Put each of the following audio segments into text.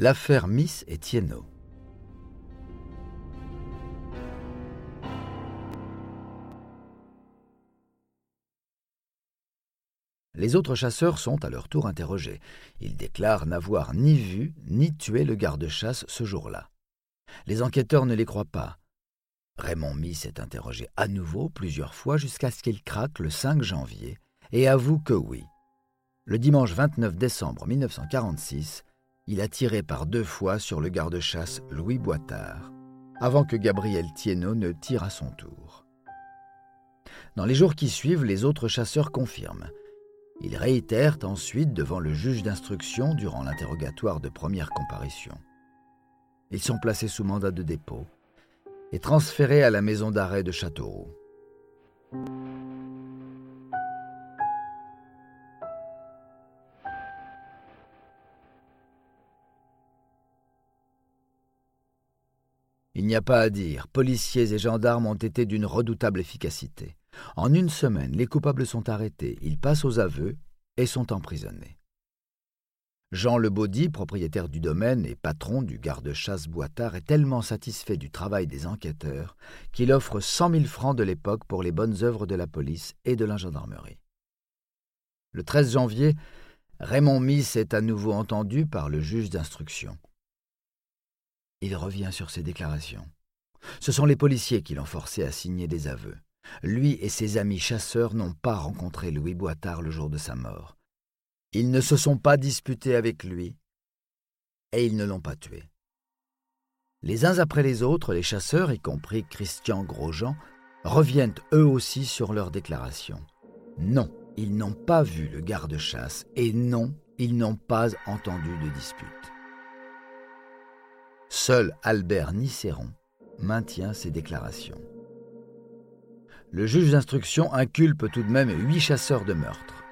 L'affaire Miss Etienneau. Les autres chasseurs sont à leur tour interrogés. Ils déclarent n'avoir ni vu ni tué le garde-chasse ce jour-là. Les enquêteurs ne les croient pas. Raymond Miss est interrogé à nouveau plusieurs fois jusqu'à ce qu'il craque le 5 janvier et avoue que oui. Le dimanche 29 décembre 1946, il a tiré par deux fois sur le garde-chasse Louis Boitard, avant que Gabriel Thienot ne tire à son tour. Dans les jours qui suivent, les autres chasseurs confirment. Ils réitèrent ensuite devant le juge d'instruction durant l'interrogatoire de première comparution. Ils sont placés sous mandat de dépôt et transférés à la maison d'arrêt de Châteauroux. Il n'y a pas à dire, policiers et gendarmes ont été d'une redoutable efficacité. En une semaine, les coupables sont arrêtés, ils passent aux aveux et sont emprisonnés. Jean Lebaudy, propriétaire du domaine et patron du garde-chasse Boitard, est tellement satisfait du travail des enquêteurs qu'il offre cent mille francs de l'époque pour les bonnes œuvres de la police et de la gendarmerie. Le 13 janvier, Raymond Miss est à nouveau entendu par le juge d'instruction. Il revient sur ses déclarations. Ce sont les policiers qui l'ont forcé à signer des aveux. Lui et ses amis chasseurs n'ont pas rencontré Louis Boitard le jour de sa mort. Ils ne se sont pas disputés avec lui et ils ne l'ont pas tué. Les uns après les autres, les chasseurs, y compris Christian Grosjean, reviennent eux aussi sur leurs déclarations. Non, ils n'ont pas vu le garde-chasse et non, ils n'ont pas entendu de dispute. Seul Albert Nicéron maintient ses déclarations. Le juge d'instruction inculpe tout de même huit chasseurs de meurtre,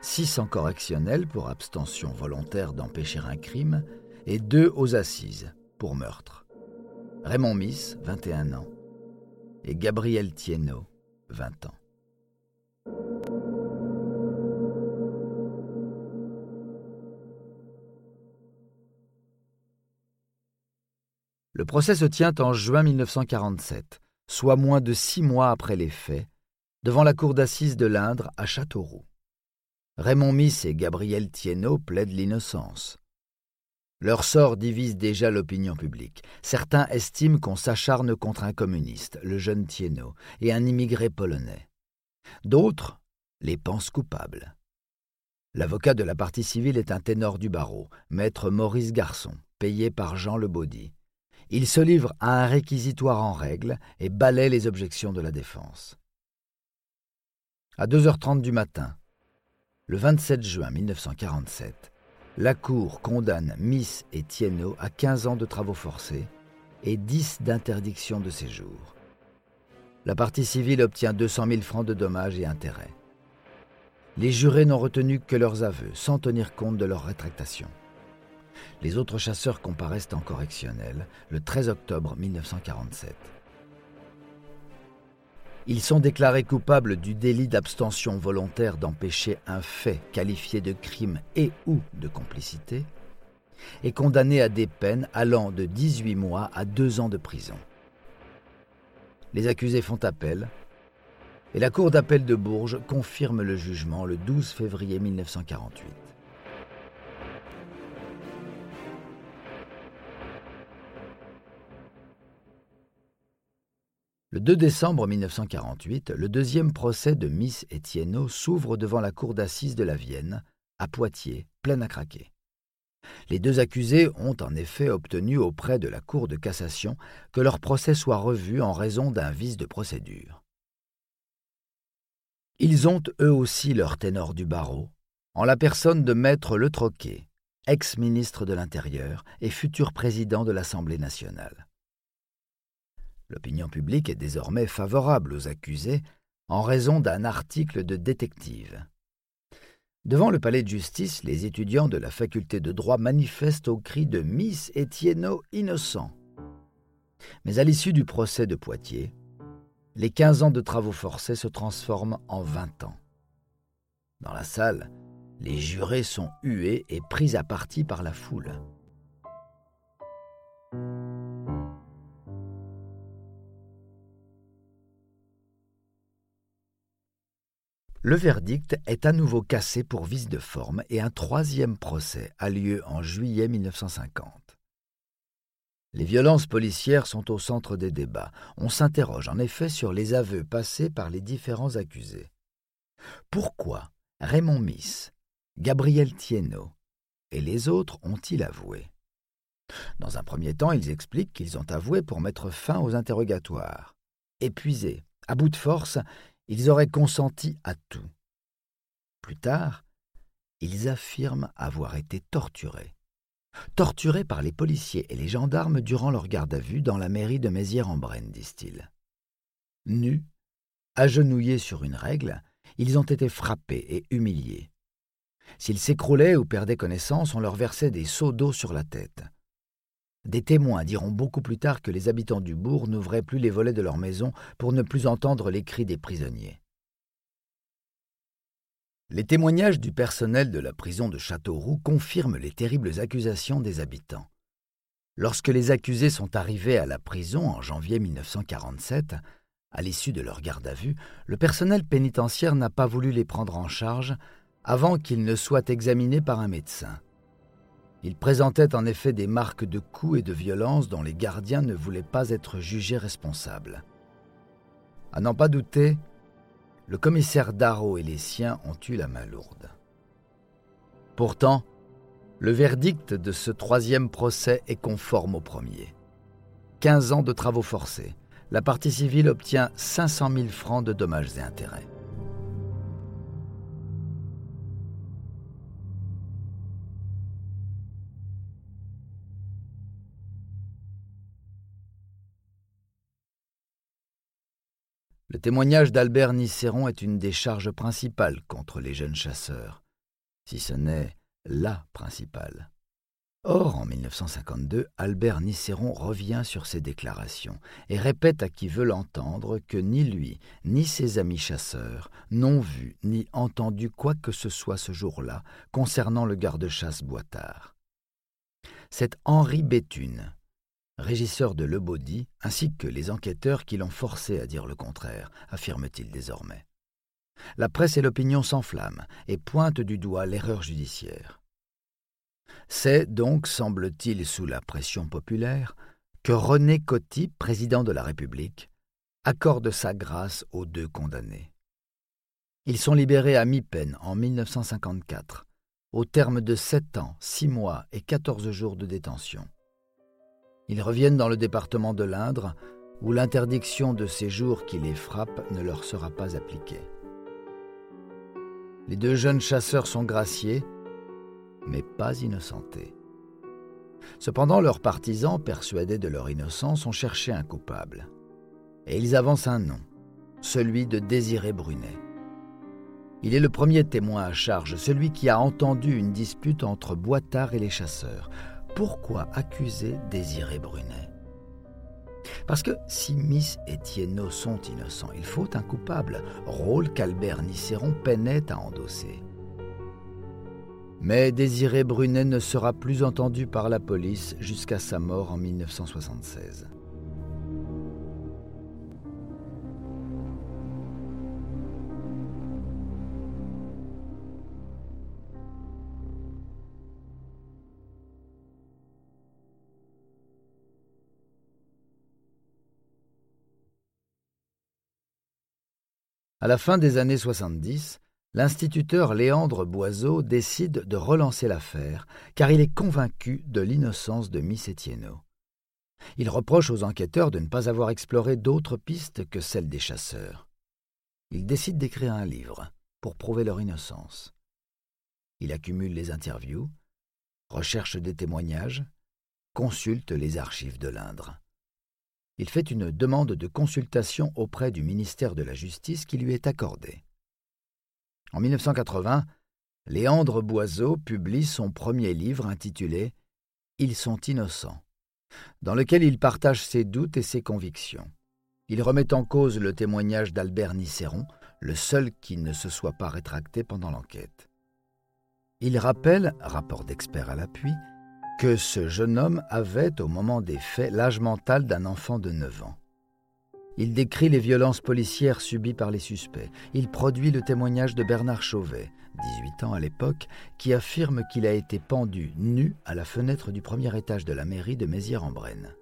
six en correctionnel pour abstention volontaire d'empêcher un crime et deux aux assises pour meurtre. Raymond Miss, 21 ans, et Gabriel Thienot, 20 ans. Le procès se tient en juin 1947, soit moins de six mois après les faits, devant la cour d'assises de l'Indre à Châteauroux. Raymond Miss et Gabriel Thienot plaident l'innocence. Leur sort divise déjà l'opinion publique. Certains estiment qu'on s'acharne contre un communiste, le jeune Thienot, et un immigré polonais. D'autres les pensent coupables. L'avocat de la partie civile est un ténor du barreau, maître Maurice Garçon, payé par Jean Lebaudy. Il se livre à un réquisitoire en règle et balaie les objections de la défense. À 2h30 du matin, le 27 juin 1947, la Cour condamne Miss et Thienot à 15 ans de travaux forcés et 10 d'interdiction de séjour. La partie civile obtient 200 000 francs de dommages et intérêts. Les jurés n'ont retenu que leurs aveux, sans tenir compte de leur rétractation. Les autres chasseurs comparaissent en correctionnel le 13 octobre 1947. Ils sont déclarés coupables du délit d'abstention volontaire d'empêcher un fait qualifié de crime et ou de complicité et condamnés à des peines allant de 18 mois à 2 ans de prison. Les accusés font appel et la Cour d'appel de Bourges confirme le jugement le 12 février 1948. Le 2 décembre 1948, le deuxième procès de Miss Etienneau s'ouvre devant la cour d'assises de la Vienne, à Poitiers, pleine à craquer. Les deux accusés ont en effet obtenu auprès de la Cour de cassation que leur procès soit revu en raison d'un vice de procédure. Ils ont eux aussi leur ténor du barreau, en la personne de maître Le Troquet, ex-ministre de l'Intérieur et futur président de l'Assemblée nationale. L'opinion publique est désormais favorable aux accusés en raison d'un article de détective. Devant le palais de justice, les étudiants de la faculté de droit manifestent au cri de Miss Etienneau innocent. Mais à l'issue du procès de Poitiers, les 15 ans de travaux forcés se transforment en 20 ans. Dans la salle, les jurés sont hués et pris à partie par la foule. Le verdict est à nouveau cassé pour vice de forme et un troisième procès a lieu en juillet 1950. Les violences policières sont au centre des débats. On s'interroge en effet sur les aveux passés par les différents accusés. Pourquoi Raymond Miss, Gabriel Thienot et les autres ont-ils avoué? Dans un premier temps, ils expliquent qu'ils ont avoué pour mettre fin aux interrogatoires. Épuisés, à bout de force, ils auraient consenti à tout. Plus tard, ils affirment avoir été torturés. Torturés par les policiers et les gendarmes durant leur garde à vue dans la mairie de Mézières-en-Brenne, disent-ils. Nus, agenouillés sur une règle, ils ont été frappés et humiliés. S'ils s'écroulaient ou perdaient connaissance, on leur versait des seaux d'eau sur la tête. Des témoins diront beaucoup plus tard que les habitants du bourg n'ouvraient plus les volets de leur maison pour ne plus entendre les cris des prisonniers. Les témoignages du personnel de la prison de Châteauroux confirment les terribles accusations des habitants. Lorsque les accusés sont arrivés à la prison en janvier 1947, à l'issue de leur garde à vue, le personnel pénitentiaire n'a pas voulu les prendre en charge avant qu'ils ne soient examinés par un médecin. Ils présentaient en effet des marques de coups et de violence dont les gardiens ne voulaient pas être jugés responsables. À n'en pas douter, le commissaire Darrow et les siens ont eu la main lourde. Pourtant, le verdict de ce troisième procès est conforme au premier. 15 ans de travaux forcés. La partie civile obtient 500 000 francs de dommages et intérêts. Le témoignage d'Albert Nicéron est une des charges principales contre les jeunes chasseurs, si ce n'est la principale. Or, en 1952, Albert Nicéron revient sur ses déclarations et répète à qui veut l'entendre que ni lui, ni ses amis chasseurs n'ont vu ni entendu quoi que ce soit ce jour-là concernant le garde-chasse Boitard. C'est Henri Béthune, régisseur de Lebaudy, ainsi que les enquêteurs qui l'ont forcé à dire le contraire, affirme-t-il désormais. La presse et l'opinion s'enflamment et pointent du doigt l'erreur judiciaire. C'est donc, semble-t-il, sous la pression populaire, que René Coty, président de la République, accorde sa grâce aux deux condamnés. Ils sont libérés à mi-peine en 1954, au terme de sept ans, six mois et quatorze jours de détention. Ils reviennent dans le département de l'Indre, où l'interdiction de séjour qui les frappe ne leur sera pas appliquée. Les deux jeunes chasseurs sont graciés, mais pas innocentés. Cependant, leurs partisans, persuadés de leur innocence, ont cherché un coupable. Et ils avancent un nom, celui de Désiré Brunet. Il est le premier témoin à charge, celui qui a entendu une dispute entre Boitard et les chasseurs, pourquoi accuser Désiré Brunet? Parce que si Miss et sont innocents, il faut un coupable, rôle qu'Albert Nicéron peinait à endosser. Mais Désiré Brunet ne sera plus entendu par la police jusqu'à sa mort en 1976. À la fin des années 70, l'instituteur Léandre Boiseau décide de relancer l'affaire car il est convaincu de l'innocence de Miss Etienne. Il reproche aux enquêteurs de ne pas avoir exploré d'autres pistes que celles des chasseurs. Il décide d'écrire un livre pour prouver leur innocence. Il accumule les interviews, recherche des témoignages, consulte les archives de l'Indre il fait une demande de consultation auprès du ministère de la Justice qui lui est accordée. En 1980, Léandre Boiseau publie son premier livre intitulé Ils sont innocents, dans lequel il partage ses doutes et ses convictions. Il remet en cause le témoignage d'Albert Nicéron, le seul qui ne se soit pas rétracté pendant l'enquête. Il rappelle, rapport d'expert à l'appui, que ce jeune homme avait, au moment des faits, l'âge mental d'un enfant de 9 ans. Il décrit les violences policières subies par les suspects. Il produit le témoignage de Bernard Chauvet, 18 ans à l'époque, qui affirme qu'il a été pendu nu à la fenêtre du premier étage de la mairie de Mézières-en-Brenne.